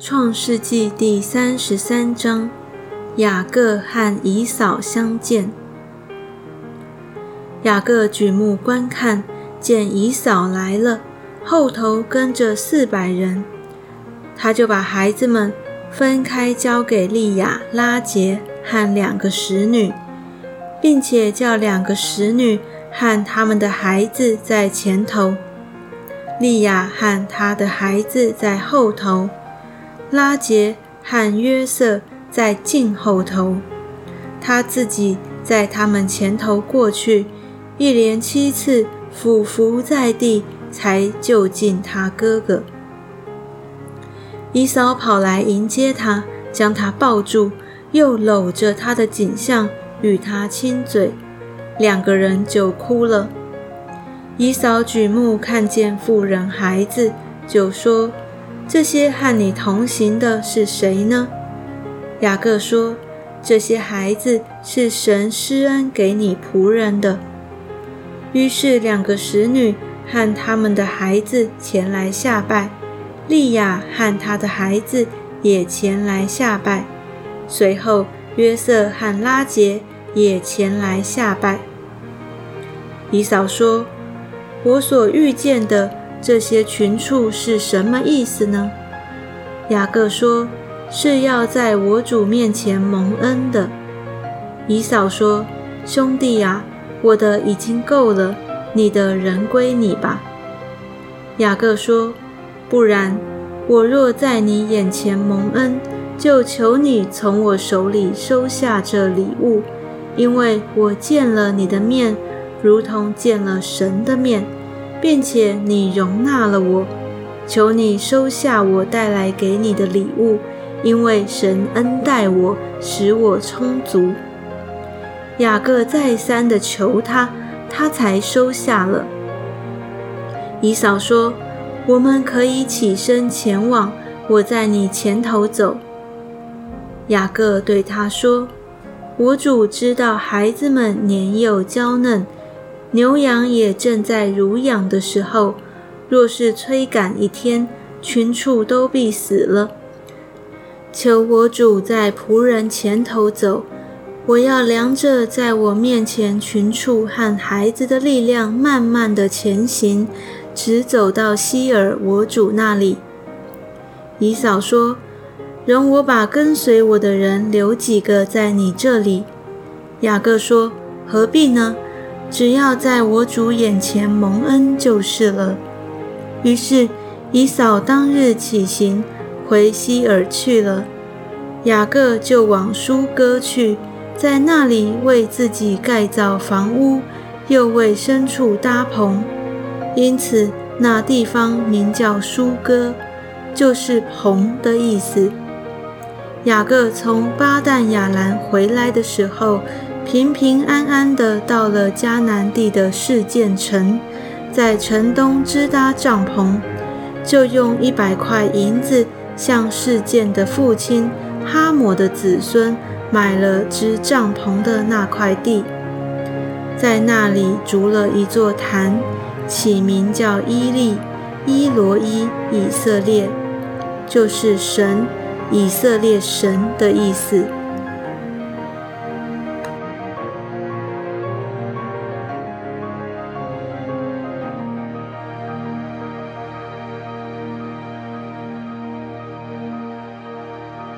创世纪第三十三章，雅各和以扫相见。雅各举目观看，见以扫来了，后头跟着四百人，他就把孩子们分开交给利亚、拉杰和两个使女，并且叫两个使女和他们的孩子在前头，利亚和他的孩子在后头。拉杰和约瑟在近后头，他自己在他们前头过去，一连七次俯伏在地，才就近他哥哥。姨嫂跑来迎接他，将他抱住，又搂着他的颈项与他亲嘴，两个人就哭了。姨嫂举目看见妇人孩子，就说。这些和你同行的是谁呢？雅各说：“这些孩子是神施恩给你仆人的。”于是两个使女和他们的孩子前来下拜，利亚和他的孩子也前来下拜。随后约瑟和拉杰也前来下拜。以扫说：“我所遇见的。”这些群畜是什么意思呢？雅各说：“是要在我主面前蒙恩的。”以扫说：“兄弟呀，我的已经够了，你的人归你吧。”雅各说：“不然，我若在你眼前蒙恩，就求你从我手里收下这礼物，因为我见了你的面，如同见了神的面。”并且你容纳了我，求你收下我带来给你的礼物，因为神恩待我，使我充足。雅各再三的求他，他才收下了。以扫说：“我们可以起身前往，我在你前头走。”雅各对他说：“我主知道孩子们年幼娇嫩。”牛羊也正在乳养的时候，若是催赶一天，群畜都必死了。求我主在仆人前头走，我要量着在我面前群畜和孩子的力量，慢慢的前行，直走到希尔我主那里。以嫂说：“容我把跟随我的人留几个在你这里。”雅各说：“何必呢？”只要在我主眼前蒙恩就是了。于是以扫当日起行回希尔去了。雅各就往舒哥去，在那里为自己盖造房屋，又为牲畜搭棚，因此那地方名叫舒哥，就是棚的意思。雅各从巴旦亚兰回来的时候。平平安安地到了迦南地的事件城，在城东支搭帐篷，就用一百块银子向事件的父亲哈摩的子孙买了支帐篷的那块地，在那里筑了一座坛，起名叫伊利伊罗伊以色列，就是神以色列神的意思。